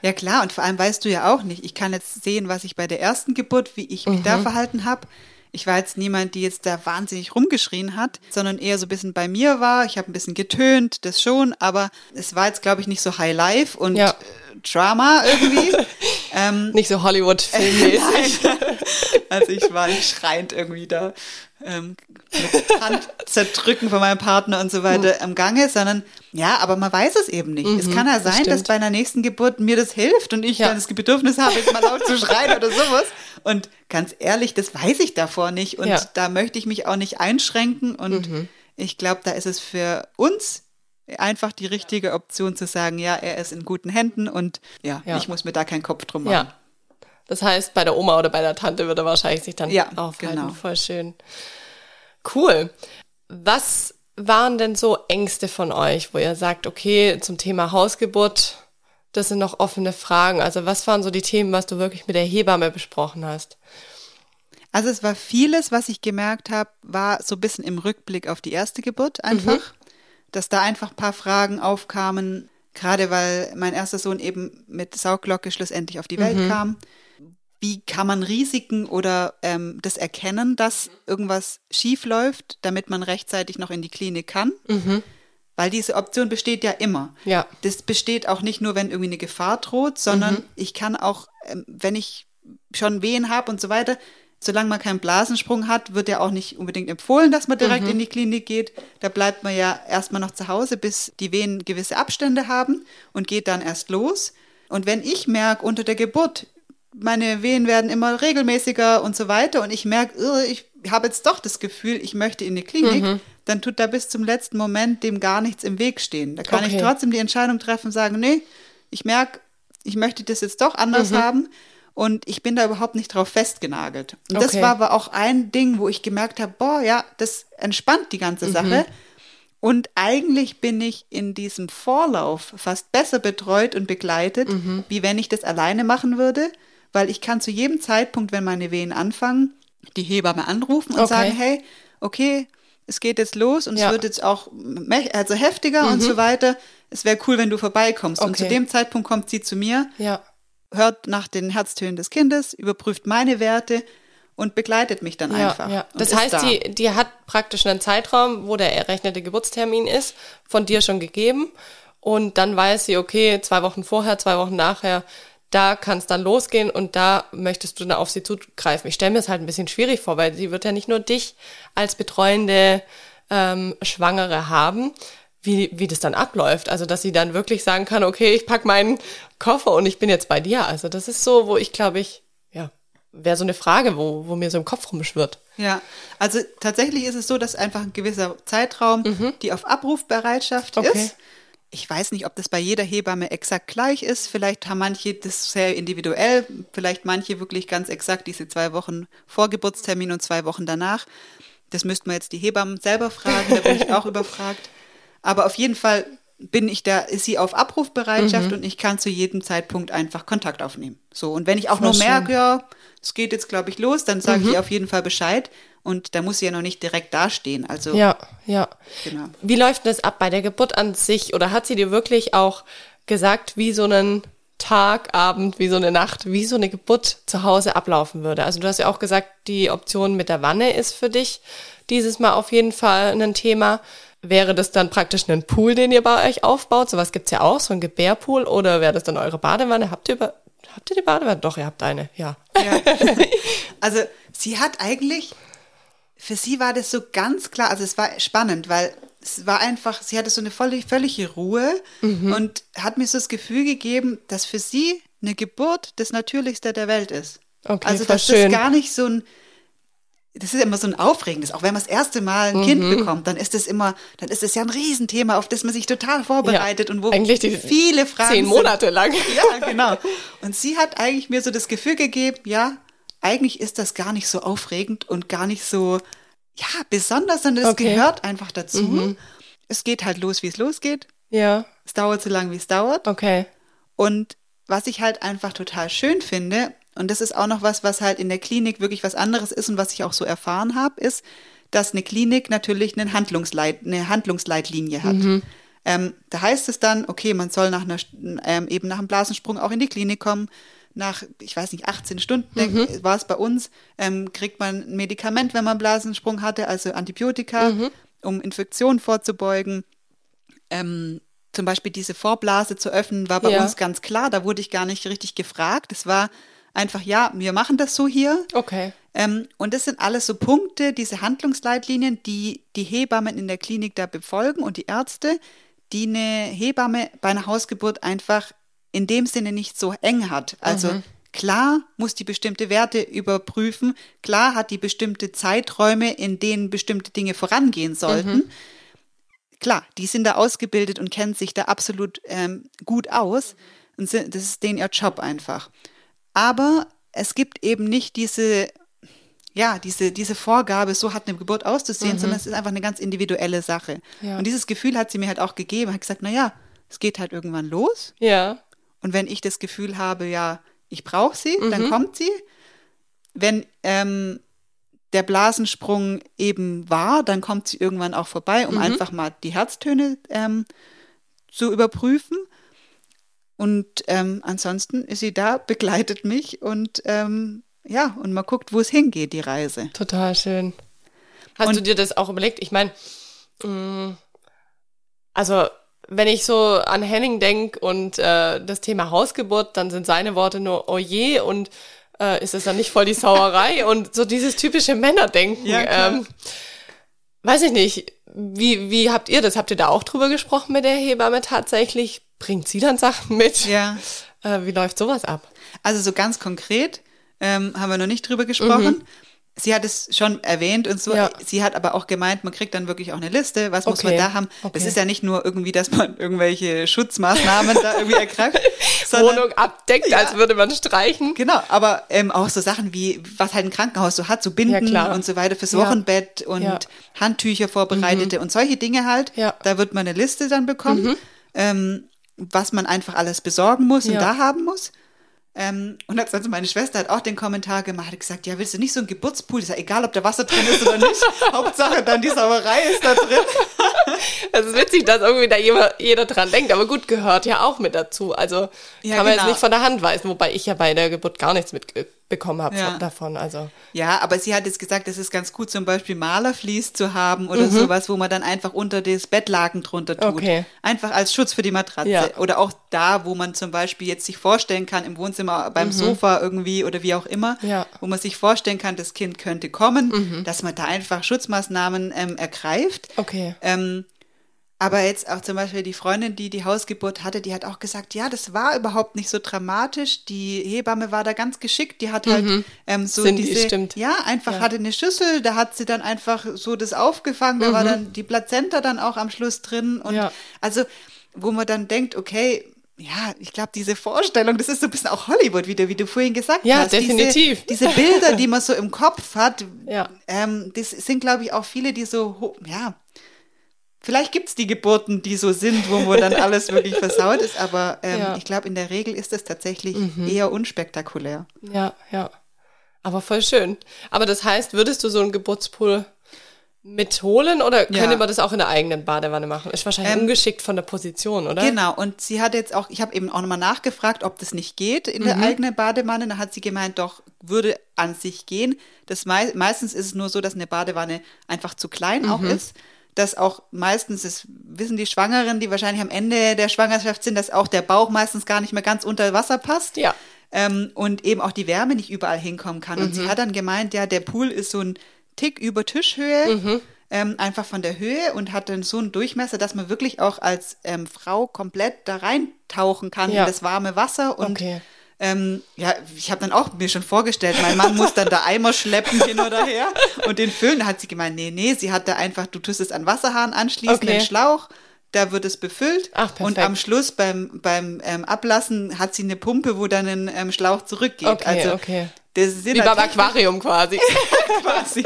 Ja klar, und vor allem weißt du ja auch nicht, ich kann jetzt sehen, was ich bei der ersten Geburt, wie ich mich mhm. da verhalten habe. Ich war jetzt niemand, die jetzt da wahnsinnig rumgeschrien hat, sondern eher so ein bisschen bei mir war. Ich habe ein bisschen getönt, das schon, aber es war jetzt, glaube ich, nicht so High Life und ja. Äh, Drama irgendwie. <laughs> ähm, nicht so Hollywood-filmmäßig. <laughs> also ich war nicht schreiend irgendwie da ähm, Hand zerdrücken von meinem Partner und so weiter mhm. am Gange, sondern ja, aber man weiß es eben nicht. Mhm, es kann ja sein, das dass bei einer nächsten Geburt mir das hilft und ich ja. dann das Bedürfnis habe, jetzt mal laut zu <laughs> schreien oder sowas. Und ganz ehrlich, das weiß ich davor nicht und ja. da möchte ich mich auch nicht einschränken und mhm. ich glaube, da ist es für uns einfach die richtige Option zu sagen, ja, er ist in guten Händen und ja, ja. ich muss mir da keinen Kopf drum machen. Ja. Das heißt, bei der Oma oder bei der Tante würde er wahrscheinlich sich dann ja, aufhalten. Genau. Voll schön. Cool. Was waren denn so Ängste von euch, wo ihr sagt, okay, zum Thema Hausgeburt, das sind noch offene Fragen. Also was waren so die Themen, was du wirklich mit der Hebamme besprochen hast? Also es war vieles, was ich gemerkt habe, war so ein bisschen im Rückblick auf die erste Geburt einfach, mhm. dass da einfach ein paar Fragen aufkamen, gerade weil mein erster Sohn eben mit Sauglocke schlussendlich auf die Welt mhm. kam wie kann man Risiken oder ähm, das erkennen, dass irgendwas schief läuft, damit man rechtzeitig noch in die Klinik kann? Mhm. Weil diese Option besteht ja immer. Ja. Das besteht auch nicht nur, wenn irgendwie eine Gefahr droht, sondern mhm. ich kann auch, ähm, wenn ich schon Wehen habe und so weiter, solange man keinen Blasensprung hat, wird ja auch nicht unbedingt empfohlen, dass man direkt mhm. in die Klinik geht. Da bleibt man ja erstmal noch zu Hause, bis die Wehen gewisse Abstände haben und geht dann erst los. Und wenn ich merke, unter der Geburt, meine Wehen werden immer regelmäßiger und so weiter und ich merke, ich habe jetzt doch das Gefühl, ich möchte in die Klinik, mhm. dann tut da bis zum letzten Moment dem gar nichts im Weg stehen. Da kann okay. ich trotzdem die Entscheidung treffen, sagen, nee, ich merke, ich möchte das jetzt doch anders mhm. haben und ich bin da überhaupt nicht drauf festgenagelt. Und okay. das war aber auch ein Ding, wo ich gemerkt habe, boah, ja, das entspannt die ganze mhm. Sache. Und eigentlich bin ich in diesem Vorlauf fast besser betreut und begleitet, mhm. wie wenn ich das alleine machen würde weil ich kann zu jedem Zeitpunkt, wenn meine Wehen anfangen, die Hebamme anrufen und okay. sagen, hey, okay, es geht jetzt los und ja. es wird jetzt auch also heftiger mhm. und so weiter. Es wäre cool, wenn du vorbeikommst. Okay. Und zu dem Zeitpunkt kommt sie zu mir, ja. hört nach den Herztönen des Kindes, überprüft meine Werte und begleitet mich dann ja, einfach. Ja. Das heißt, da. die, die hat praktisch einen Zeitraum, wo der errechnete Geburtstermin ist, von dir schon gegeben. Und dann weiß sie, okay, zwei Wochen vorher, zwei Wochen nachher da kann es dann losgehen und da möchtest du dann auf sie zugreifen. Ich stelle mir es halt ein bisschen schwierig vor, weil sie wird ja nicht nur dich als betreuende ähm, Schwangere haben, wie, wie das dann abläuft. Also, dass sie dann wirklich sagen kann, okay, ich pack meinen Koffer und ich bin jetzt bei dir. Also, das ist so, wo ich glaube ich, ja, wäre so eine Frage, wo, wo mir so im Kopf rumschwirrt. Ja, also tatsächlich ist es so, dass einfach ein gewisser Zeitraum mhm. die auf Abrufbereitschaft okay. ist ich weiß nicht, ob das bei jeder Hebamme exakt gleich ist. Vielleicht haben manche das sehr individuell, vielleicht manche wirklich ganz exakt diese zwei Wochen vor Geburtstermin und zwei Wochen danach. Das müssten wir jetzt die Hebammen selber fragen, da bin ich auch <laughs> überfragt. Aber auf jeden Fall bin ich da, ist sie auf Abrufbereitschaft mhm. und ich kann zu jedem Zeitpunkt einfach Kontakt aufnehmen. So, und wenn ich auch Voll nur merke, ja, es geht jetzt, glaube ich, los, dann sage mhm. ich auf jeden Fall Bescheid. Und da muss sie ja noch nicht direkt dastehen. Also ja, ja. Genau. Wie läuft das ab bei der Geburt an sich? Oder hat sie dir wirklich auch gesagt, wie so einen Tag, Abend, wie so eine Nacht, wie so eine Geburt zu Hause ablaufen würde? Also du hast ja auch gesagt, die Option mit der Wanne ist für dich dieses Mal auf jeden Fall ein Thema. Wäre das dann praktisch ein Pool, den ihr bei euch aufbaut? Sowas gibt's ja auch, so ein Gebärpool. Oder wäre das dann eure Badewanne? Habt ihr, über, habt ihr die Badewanne? Doch, ihr habt eine, ja. ja. <laughs> Also sie hat eigentlich für sie war das so ganz klar, also es war spannend, weil es war einfach, sie hatte so eine völlig, völlige Ruhe mhm. und hat mir so das Gefühl gegeben, dass für sie eine Geburt das Natürlichste der Welt ist. Okay, also dass schön. das gar nicht so ein, das ist immer so ein aufregendes, auch wenn man das erste Mal ein mhm. Kind bekommt, dann ist es immer, dann ist es ja ein Riesenthema, auf das man sich total vorbereitet ja, und wo eigentlich die viele Fragen zehn Monate sind. lang. Ja, genau. Und sie hat eigentlich mir so das Gefühl gegeben, ja, eigentlich ist das gar nicht so aufregend und gar nicht so, ja, besonders, sondern es okay. gehört einfach dazu. Mhm. Es geht halt los, wie es losgeht. Ja. Es dauert so lange, wie es dauert. Okay. Und was ich halt einfach total schön finde, und das ist auch noch was, was halt in der Klinik wirklich was anderes ist und was ich auch so erfahren habe, ist, dass eine Klinik natürlich eine, Handlungsleit, eine Handlungsleitlinie hat. Mhm. Ähm, da heißt es dann, okay, man soll nach einer, ähm, eben nach einem Blasensprung auch in die Klinik kommen. Nach, ich weiß nicht, 18 Stunden denk, war es bei uns, ähm, kriegt man ein Medikament, wenn man Blasensprung hatte, also Antibiotika, um Infektionen vorzubeugen. Ähm, zum Beispiel diese Vorblase zu öffnen, war bei Ja. uns ganz klar. Da wurde ich gar nicht richtig gefragt. Es war einfach, ja, wir machen das so hier. Okay. Ähm, und das sind alles so Punkte, diese Handlungsleitlinien, die die Hebammen in der Klinik da befolgen und die Ärzte, die eine Hebamme bei einer Hausgeburt einfach in dem Sinne nicht so eng hat. Also klar muss die bestimmte Werte überprüfen, klar hat die bestimmte Zeiträume, in denen bestimmte Dinge vorangehen sollten. Klar, die sind da ausgebildet und kennen sich da absolut ähm, gut aus. Und sind, das ist denen ihr Job einfach. Aber es gibt eben nicht diese, ja, diese, diese Vorgabe, so hat eine Geburt auszusehen, sondern es ist einfach eine ganz individuelle Sache. Ja. Und dieses Gefühl hat sie mir halt auch gegeben, hat gesagt, na ja, es geht halt irgendwann los. Ja. Und wenn ich das Gefühl habe, ja, ich brauche sie, dann kommt sie. Wenn ähm, der Blasensprung eben war, dann kommt sie irgendwann auch vorbei, um einfach mal die Herztöne ähm, zu überprüfen. Und ähm, ansonsten ist sie da, begleitet mich und ähm, ja, und man guckt, wo es hingeht, die Reise. Total schön. Hast Und- du dir das auch überlegt? Ich meine, also wenn ich so an Henning denk und äh, das Thema Hausgeburt, dann sind seine Worte nur oh je und äh, ist es dann nicht voll die Sauerei <laughs> und so dieses typische Männerdenken. Ja, ähm, weiß ich nicht. Wie, wie habt ihr das? Habt ihr da auch drüber gesprochen mit der Hebamme tatsächlich? Bringt sie dann Sachen mit? Ja. Äh, wie läuft sowas ab? Also so ganz konkret ähm, haben wir noch nicht drüber gesprochen. Sie hat es schon erwähnt und so. Mhm. Ja. Sie hat aber auch gemeint, man kriegt dann wirklich auch eine Liste. Was muss Okay. man da haben? Okay. Das ist ja nicht nur irgendwie, dass man irgendwelche Schutzmaßnahmen da irgendwie ergreift, <laughs> sondern Wohnung abdeckt, Ja. als würde man streichen. Genau, aber ähm, auch so Sachen wie, was halt ein Krankenhaus so hat, so Binden Ja, und so weiter fürs. Wochenbett und. Mhm. Handtücher vorbereitete und solche Dinge halt. Ja. Mhm. Da wird man eine Liste dann bekommen, ähm, was man einfach alles besorgen muss und da haben muss. Ähm, und als also meine Schwester hat auch den Kommentar gemacht, hat gesagt, ja, willst du nicht so einen Geburtspool? Ist ja egal, ob da Wasser drin ist oder nicht. <laughs> Hauptsache dann die Sauerei ist da drin. <laughs> Es ist witzig, dass irgendwie da jeder, jeder dran denkt, aber gut, gehört ja auch mit dazu. Also Ja, kann man jetzt genau. nicht von der Hand weisen, wobei ich ja bei der Geburt gar nichts mitbekommen habe Ja. von- davon. Also Ja, aber sie hat jetzt gesagt, es ist ganz gut, zum Beispiel Malerflies zu haben Mhm. oder sowas, wo man dann einfach unter das Bettlaken drunter tut. Okay. Einfach als Schutz für die Matratze. Ja. Oder auch da, wo man zum Beispiel jetzt sich vorstellen kann, im Wohnzimmer, beim Sofa irgendwie oder wie auch immer, Mhm. Ja. Mhm. wo man sich vorstellen kann, das Kind könnte kommen, dass man da einfach Schutzmaßnahmen ähm, ergreift. okay. Ähm, aber jetzt auch zum Beispiel die Freundin, die die Hausgeburt hatte, die hat auch gesagt, ja, das war überhaupt nicht so dramatisch. Die Hebamme war da ganz geschickt. Die hat halt ähm, so Cindy, diese, stimmt. ja, einfach Ja. hatte eine Schüssel. Da hat sie dann einfach so das aufgefangen. Da war dann die Plazenta dann auch am Schluss drin. Und Mhm. Ja. also, wo man dann denkt, okay, ja, ich glaube, diese Vorstellung, das ist so ein bisschen auch Hollywood wieder, wie du vorhin gesagt Ja, hast. definitiv. Diese, diese Bilder, die man so im Kopf hat, Ja. ähm, das sind, glaube ich, auch viele, die so, ja, vielleicht gibt es die Geburten, die so sind, wo man dann <laughs> alles wirklich versaut ist, aber ähm, Ja. Mhm. ich glaube, in der Regel ist es tatsächlich eher unspektakulär. Ja, ja. Aber voll schön. Aber das heißt, würdest du so einen Geburtspool mitholen oder Ja. könnte man das auch in der eigenen Badewanne machen? Ist wahrscheinlich Ähm, ungeschickt von der Position, oder? Genau, und sie hat jetzt auch, ich habe eben auch nochmal nachgefragt, ob das nicht geht in Mhm. der eigenen Badewanne. Da hat sie gemeint, doch, würde an sich gehen. Das mei meistens ist es nur so, dass eine Badewanne einfach zu klein auch Mhm. ist. Dass auch meistens, das wissen die Schwangeren, die wahrscheinlich am Ende der Schwangerschaft sind, dass auch der Bauch meistens gar nicht mehr ganz unter Wasser passt. Ja. Ähm, und eben auch die Wärme nicht überall hinkommen kann. Und Mhm. sie hat dann gemeint, ja, der Pool ist so ein Tick über Tischhöhe, Mhm. ähm, einfach von der Höhe und hat dann so einen Durchmesser, dass man wirklich auch als ähm, Frau komplett da reintauchen kann Ja. in das warme Wasser. Und Okay. Ähm, ja, ich habe dann auch mir schon vorgestellt, mein Mann muss dann da Eimer schleppen hin oder her und den füllen. Da hat sie gemeint, nee, nee, sie hat da einfach, du tust es an Wasserhahn anschließen, Okay. den Schlauch. Da wird es befüllt Ach, perfekt. und am Schluss beim, beim ähm, Ablassen hat sie eine Pumpe, wo dann ein ähm, Schlauch zurückgeht. Okay, also okay. Das sind Wie beim Aquarium quasi. <laughs> quasi.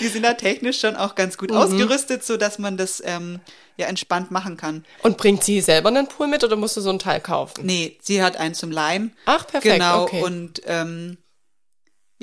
Die sind da technisch schon auch ganz Mhm. gut ausgerüstet, so dass man das ähm, ja entspannt machen kann. Und bringt sie selber einen Pool mit oder musst du so ein Teil kaufen? Nee, sie hat einen zum Leihen. Ach, perfekt, Genau, okay. und ähm,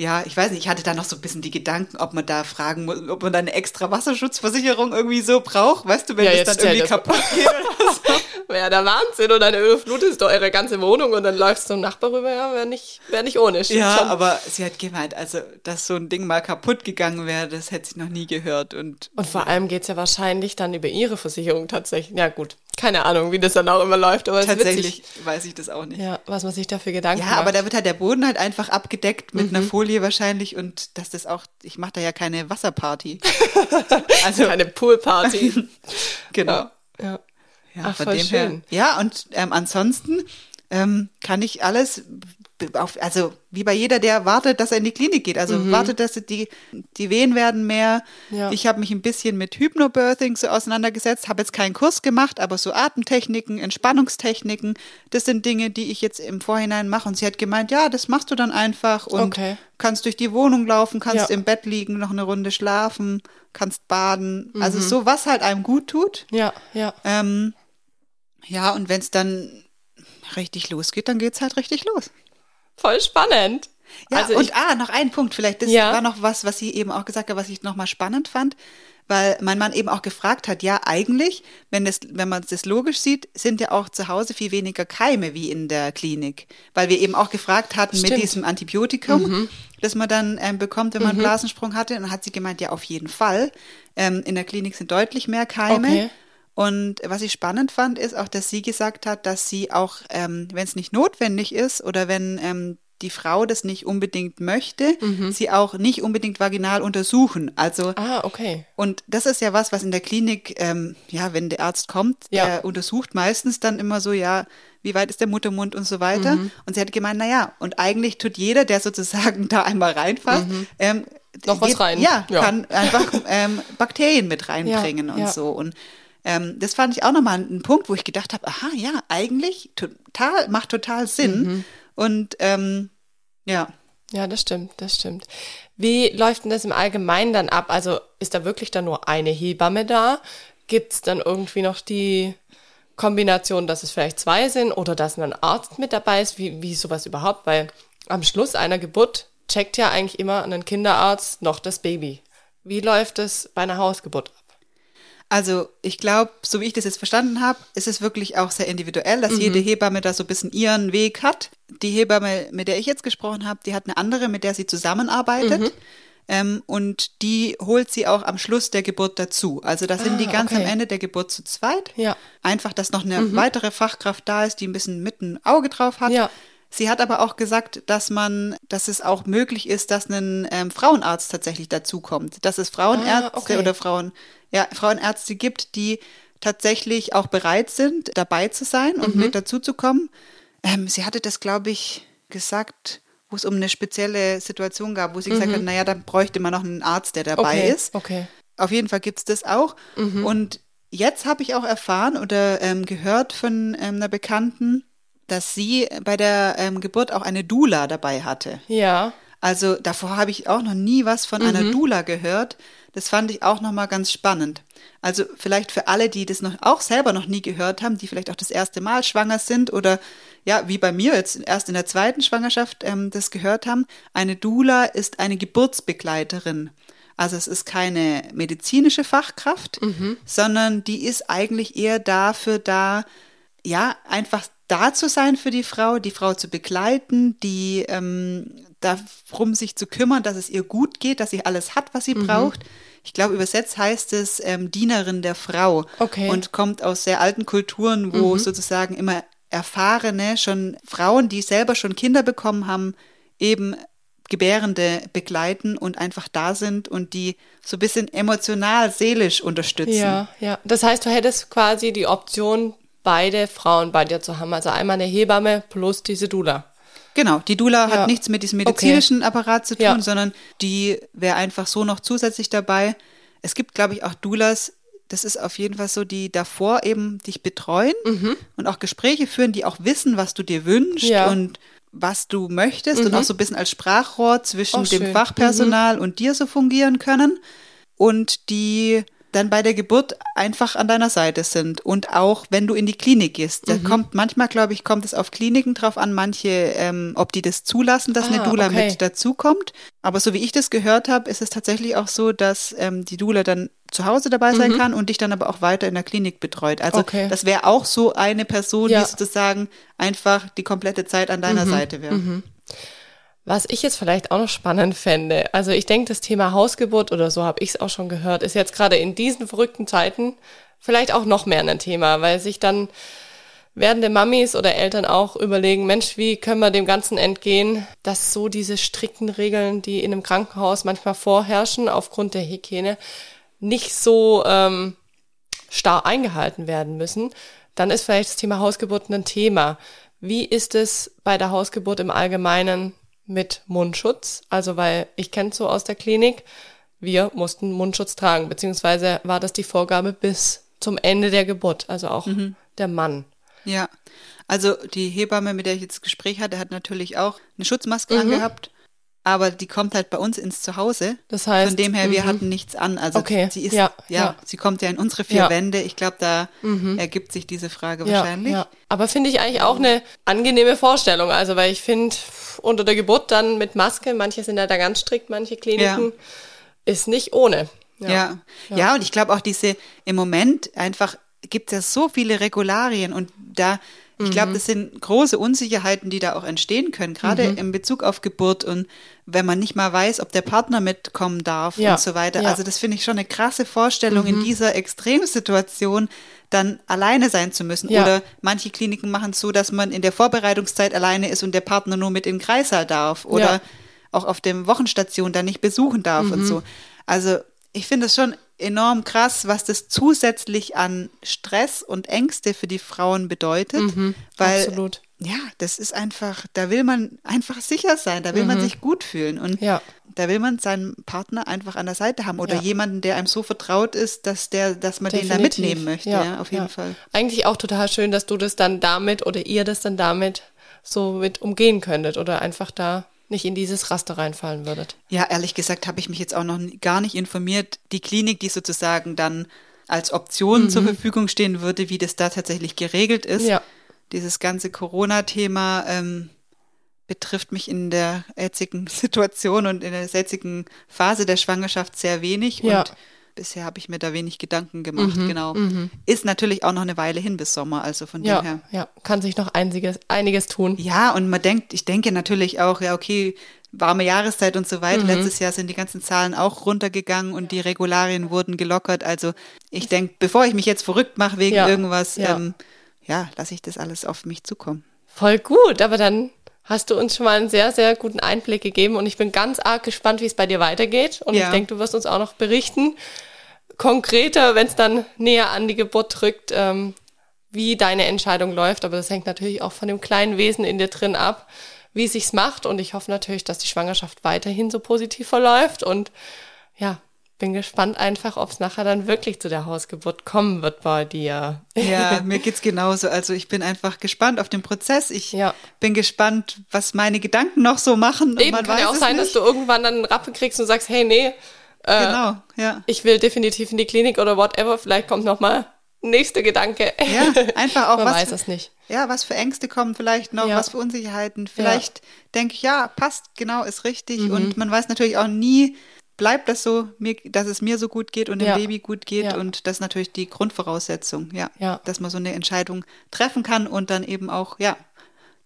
ja, ich weiß nicht, ich hatte da noch so ein bisschen die Gedanken, ob man da fragen muss, ob man da eine extra Wasserschutzversicherung irgendwie so braucht, weißt du, wenn Ja, jetzt dann irgendwie das kaputt geht oder so. <laughs> Wäre der Wahnsinn und dann überflutest du eure ganze Wohnung und dann läufst du zum Nachbar rüber, ja, wäre nicht, wär nicht ohne. stimmt Ja, schon. aber sie hat gemeint, also, dass so ein Ding mal kaputt gegangen wäre, das hätte sie noch nie gehört und Und vor allem geht's ja wahrscheinlich dann über ihre Versicherung tatsächlich. Ja, gut. Keine Ahnung, wie das dann auch immer läuft, aber tatsächlich weiß ich das auch nicht. Ja, was man sich da für Gedanken Ja, macht. aber da wird halt der Boden halt einfach abgedeckt mit Mhm. einer Folie wahrscheinlich und dass das auch, ich mache da ja keine Wasserparty. <laughs> also, Keine Poolparty. <laughs> genau. ja. ja. Ja, Ach, von voll dem schön. her. Ja, und ähm, ansonsten ähm, kann ich alles, auf, also wie bei jeder, der wartet, dass er in die Klinik geht. Also wartet, dass die, die Wehen werden mehr. Mhm. Ja. Ich habe mich ein bisschen mit Hypnobirthing so auseinandergesetzt, habe jetzt keinen Kurs gemacht, aber so Atemtechniken, Entspannungstechniken, das sind Dinge, die ich jetzt im Vorhinein mache. Und sie hat gemeint, ja, das machst du dann einfach und Okay. kannst durch die Wohnung laufen, kannst Ja. im Bett liegen, noch eine Runde schlafen, kannst baden. Mhm. Also so, was halt einem gut tut. Ja, ja. Ähm, ja, und wenn es dann richtig losgeht, dann geht's halt richtig los. Voll spannend. Ja, also und ich, ah, noch ein Punkt vielleicht. Das Ja. war noch was, was sie eben auch gesagt hat, was ich nochmal spannend fand, weil mein Mann eben auch gefragt hat, ja, eigentlich, wenn, das, wenn man das logisch sieht, sind ja auch zu Hause viel weniger Keime wie in der Klinik. Weil wir eben auch gefragt hatten Stimmt. Mhm. mit diesem Antibiotikum, das man dann ähm, bekommt, wenn man einen Blasensprung hatte. Und dann hat sie gemeint, ja, auf jeden Fall. Ähm, in der Klinik sind deutlich mehr Keime. Okay. Und was ich spannend fand, ist auch, dass sie gesagt hat, dass sie auch, ähm, wenn es nicht notwendig ist oder wenn ähm, die Frau das nicht unbedingt möchte, sie auch nicht unbedingt vaginal untersuchen. Also ah, okay. und das ist ja was, was in der Klinik, ähm, ja, wenn der Arzt kommt, Ja. der untersucht meistens dann immer so, ja, wie weit ist der Muttermund und so weiter. Mhm. Und sie hat gemeint, na ja, und eigentlich tut jeder, der sozusagen <laughs> da einmal reinfasst, ähm, Mhm. Noch was geht- rein. Ja, Ja. kann einfach ähm, Bakterien mit reinbringen Ja, und so. Und ähm, das fand ich auch nochmal ein Punkt, wo ich gedacht habe, aha, ja, eigentlich total, macht total Sinn. Mhm. Und ähm, ja. Ja, das stimmt, das stimmt. Wie läuft denn das im Allgemeinen dann ab? Also ist da wirklich dann nur eine Hebamme da? Gibt es dann irgendwie noch die Kombination, dass es vielleicht zwei sind oder dass ein Arzt mit dabei ist? Wie, wie ist sowas überhaupt? Weil am Schluss einer Geburt checkt ja eigentlich immer ein Kinderarzt noch das Baby. Wie läuft es bei einer Hausgeburt? Also ich glaube, so wie ich das jetzt verstanden habe, ist es wirklich auch sehr individuell, dass jede Hebamme da so ein bisschen ihren Weg hat. Die Hebamme, mit der ich jetzt gesprochen habe, die hat eine andere, mit der sie zusammenarbeitet. Ähm, und die holt sie auch am Schluss der Geburt dazu. Also da sind Ah, die ganz okay. am Ende der Geburt zu zweit. Ja. Einfach, dass noch eine weitere Fachkraft da ist, die ein bisschen mit ein Auge drauf hat. Ja. Sie hat aber auch gesagt, dass man, dass es auch möglich ist, dass ein ähm, Frauenarzt tatsächlich dazukommt. Dass es Frauenärzte Ah, okay. oder Frauen, ja, Frauenärzte gibt, die tatsächlich auch bereit sind, dabei zu sein und Mhm. mit dazuzukommen. Ähm, sie hatte das, glaube ich, gesagt, wo es um eine spezielle Situation gab, wo sie gesagt hat, naja, dann bräuchte man noch einen Arzt, der dabei Mhm. okay. ist. Okay. Auf jeden Fall gibt's das auch. Und jetzt habe ich auch erfahren oder ähm, gehört von ähm, einer Bekannten, dass sie bei der ähm, Geburt auch eine Doula dabei hatte. Ja. Also davor habe ich auch noch nie was von einer Doula gehört. Das fand ich auch nochmal ganz spannend. Also vielleicht für alle, die das noch auch selber noch nie gehört haben, die vielleicht auch das erste Mal schwanger sind oder ja, wie bei mir jetzt erst in der zweiten Schwangerschaft ähm, das gehört haben. Eine Doula ist eine Geburtsbegleiterin. Also es ist keine medizinische Fachkraft, sondern die ist eigentlich eher dafür da, ja, einfach da zu sein für die Frau, die Frau zu begleiten, die ähm, darum sich zu kümmern, dass es ihr gut geht, dass sie alles hat, was sie braucht. Ich glaube, übersetzt heißt es ähm, Dienerin der Frau Okay. und kommt aus sehr alten Kulturen, wo sozusagen immer erfahrene, schon Frauen, die selber schon Kinder bekommen haben, eben Gebärende begleiten und einfach da sind und die so ein bisschen emotional, seelisch unterstützen. Ja, ja. Das heißt, du hättest quasi die Option, beide Frauen bei dir zu haben. Also einmal eine Hebamme plus diese Doula. Genau, die Doula Ja. hat nichts mit diesem medizinischen Apparat zu tun, Ja. sondern die wäre einfach so noch zusätzlich dabei. Es gibt, glaube ich, auch Doulas, das ist auf jeden Fall so, die davor eben dich betreuen und auch Gespräche führen, die auch wissen, was du dir wünschst Mhm. Ja. Mhm. und was du möchtest und auch so ein bisschen als Sprachrohr zwischen Oh, dem. Fachpersonal und dir so fungieren können. Und die dann bei der Geburt einfach an deiner Seite sind. Und auch wenn du in die Klinik gehst. Da Mhm. kommt manchmal, glaube ich, kommt es auf Kliniken drauf an, manche, ähm, ob die das zulassen, dass eine Ah, Doula okay. mit dazukommt. Aber so wie ich das gehört habe, ist es tatsächlich auch so, dass ähm, die Doula dann zu Hause dabei sein kann und dich dann aber auch weiter in der Klinik betreut. Also Mhm. Okay. das wäre auch so eine Person, Ja. Mhm. die sozusagen einfach die komplette Zeit an deiner Seite wäre. Was ich jetzt vielleicht auch noch spannend fände, also ich denke, das Thema Hausgeburt oder so habe ich es auch schon gehört, ist jetzt gerade in diesen verrückten Zeiten vielleicht auch noch mehr ein Thema, weil sich dann werdende Mamis oder Eltern auch überlegen, Mensch, wie können wir dem Ganzen entgehen, dass so diese strikten Regeln, die in einem Krankenhaus manchmal vorherrschen aufgrund der Hygiene, nicht so ähm, starr eingehalten werden müssen, dann ist vielleicht das Thema Hausgeburt ein Thema. Wie ist es bei der Hausgeburt im Allgemeinen mit Mundschutz? Also, weil ich kenne so aus der Klinik, wir mussten Mundschutz tragen, beziehungsweise war das die Vorgabe bis zum Ende der Geburt, also auch der Mann. Ja, also die Hebamme, mit der ich jetzt Gespräch hatte, hat natürlich auch eine Schutzmaske Mhm. angehabt, aber die kommt halt bei uns ins Zuhause. Das heißt, Von dem her, wir mhm. hatten nichts an. Also Okay, sie ist, ja, ja, ja. sie kommt ja in unsere vier Ja. Wände. Ich glaube, da ergibt sich diese Frage wahrscheinlich. Aber finde ich eigentlich auch eine angenehme Vorstellung. Also, weil ich finde, unter der Geburt dann mit Maske, manche sind ja da ganz strikt, manche Kliniken, ist nicht ohne. Ja. Ja, und ich glaube auch diese, im Moment einfach gibt es ja so viele Regularien und da, ich Mhm. glaube, das sind große Unsicherheiten, die da auch entstehen können, gerade Mhm. in Bezug auf Geburt und wenn man nicht mal weiß, ob der Partner mitkommen darf Ja, und so weiter. ja. Mhm. Also das finde ich schon eine krasse Vorstellung, in dieser Extremsituation dann alleine sein zu müssen. Ja. Oder manche Kliniken machen es so, dass man in der Vorbereitungszeit alleine ist und der Partner nur mit in den Kreissaal darf. Oder auch auf dem Wochenstation dann nicht besuchen darf Mhm. und so. Also ich finde es schon enorm krass, was das zusätzlich an Stress und Ängste für die Frauen bedeutet. weil, Mhm. absolut. Ja, das ist einfach, da will man einfach sicher sein, da will man sich gut fühlen und Mhm. Ja. da will man seinen Partner einfach an der Seite haben oder Ja. jemanden, der einem so vertraut ist, dass der, dass man den da Definitiv. mitnehmen möchte, ja, auf jeden ja. Fall. Eigentlich auch total schön, dass du das dann damit oder ihr das dann damit so mit umgehen könntet oder einfach da nicht in dieses Raster reinfallen würdet. Ja, ehrlich gesagt habe ich mich jetzt auch noch gar nicht informiert. Die Klinik, die sozusagen dann als Option zur Verfügung stehen würde, wie das da tatsächlich geregelt ist. Mhm. Ja. Dieses ganze Corona-Thema ähm, betrifft mich in der jetzigen <laughs> Situation und in der jetzigen Phase der Schwangerschaft sehr wenig. Ja. Mhm, Und bisher habe ich mir da wenig Gedanken gemacht. genau. Ist natürlich auch noch eine Weile hin bis Sommer, also von dem Ja, her. ja, kann sich noch einiges, einiges tun. Ja, und man denkt, ich denke natürlich auch, ja, okay, warme Jahreszeit und so Mhm. weiter. Letztes Jahr sind die ganzen Zahlen auch runtergegangen und die Regularien wurden gelockert. Also ich denke, bevor ich mich jetzt verrückt mache wegen Ja, irgendwas, ja. ähm, ja, lasse ich das alles auf mich zukommen. Voll gut, aber dann hast du uns schon mal einen sehr, sehr guten Einblick gegeben und ich bin ganz arg gespannt, wie es bei dir weitergeht. Und Ja. ich denke, du wirst uns auch noch berichten, konkreter, wenn es dann näher an die Geburt drückt, ähm, wie deine Entscheidung läuft. Aber das hängt natürlich auch von dem kleinen Wesen in dir drin ab, wie es sich macht. Und ich hoffe natürlich, dass die Schwangerschaft weiterhin so positiv verläuft. Und ja, bin gespannt einfach, ob es nachher dann wirklich zu der Hausgeburt kommen wird bei dir. Ja, <laughs> mir geht's genauso. Also ich bin einfach gespannt auf den Prozess. Ich Ja. bin gespannt, was meine Gedanken noch so machen. Eben kann ja auch sein, nicht. dass du irgendwann dann einen Rappen kriegst und sagst, hey, nee, äh, Genau, ja. ich will definitiv in die Klinik oder whatever. Vielleicht kommt noch mal nächster Gedanke. Ja, einfach <laughs> auch Man was. weiß es nicht. Ja, was für Ängste kommen vielleicht noch, Ja. was für Unsicherheiten. Vielleicht denke ich, ja, passt, genau, ist richtig. Und man weiß natürlich auch nie, bleibt das so, mir, dass es mir so gut geht und dem Ja. Baby gut geht. Ja. Und das ist natürlich die Grundvoraussetzung, ja, Ja. dass man so eine Entscheidung treffen kann und dann eben auch, ja,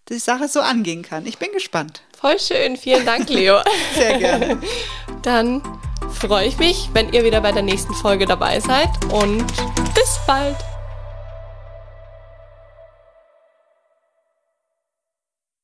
die Sache so angehen kann. Ich bin gespannt. Voll schön. Vielen Dank, Leo. <laughs> Sehr gerne. Dann freue ich mich, wenn ihr wieder bei der nächsten Folge dabei seid und bis bald.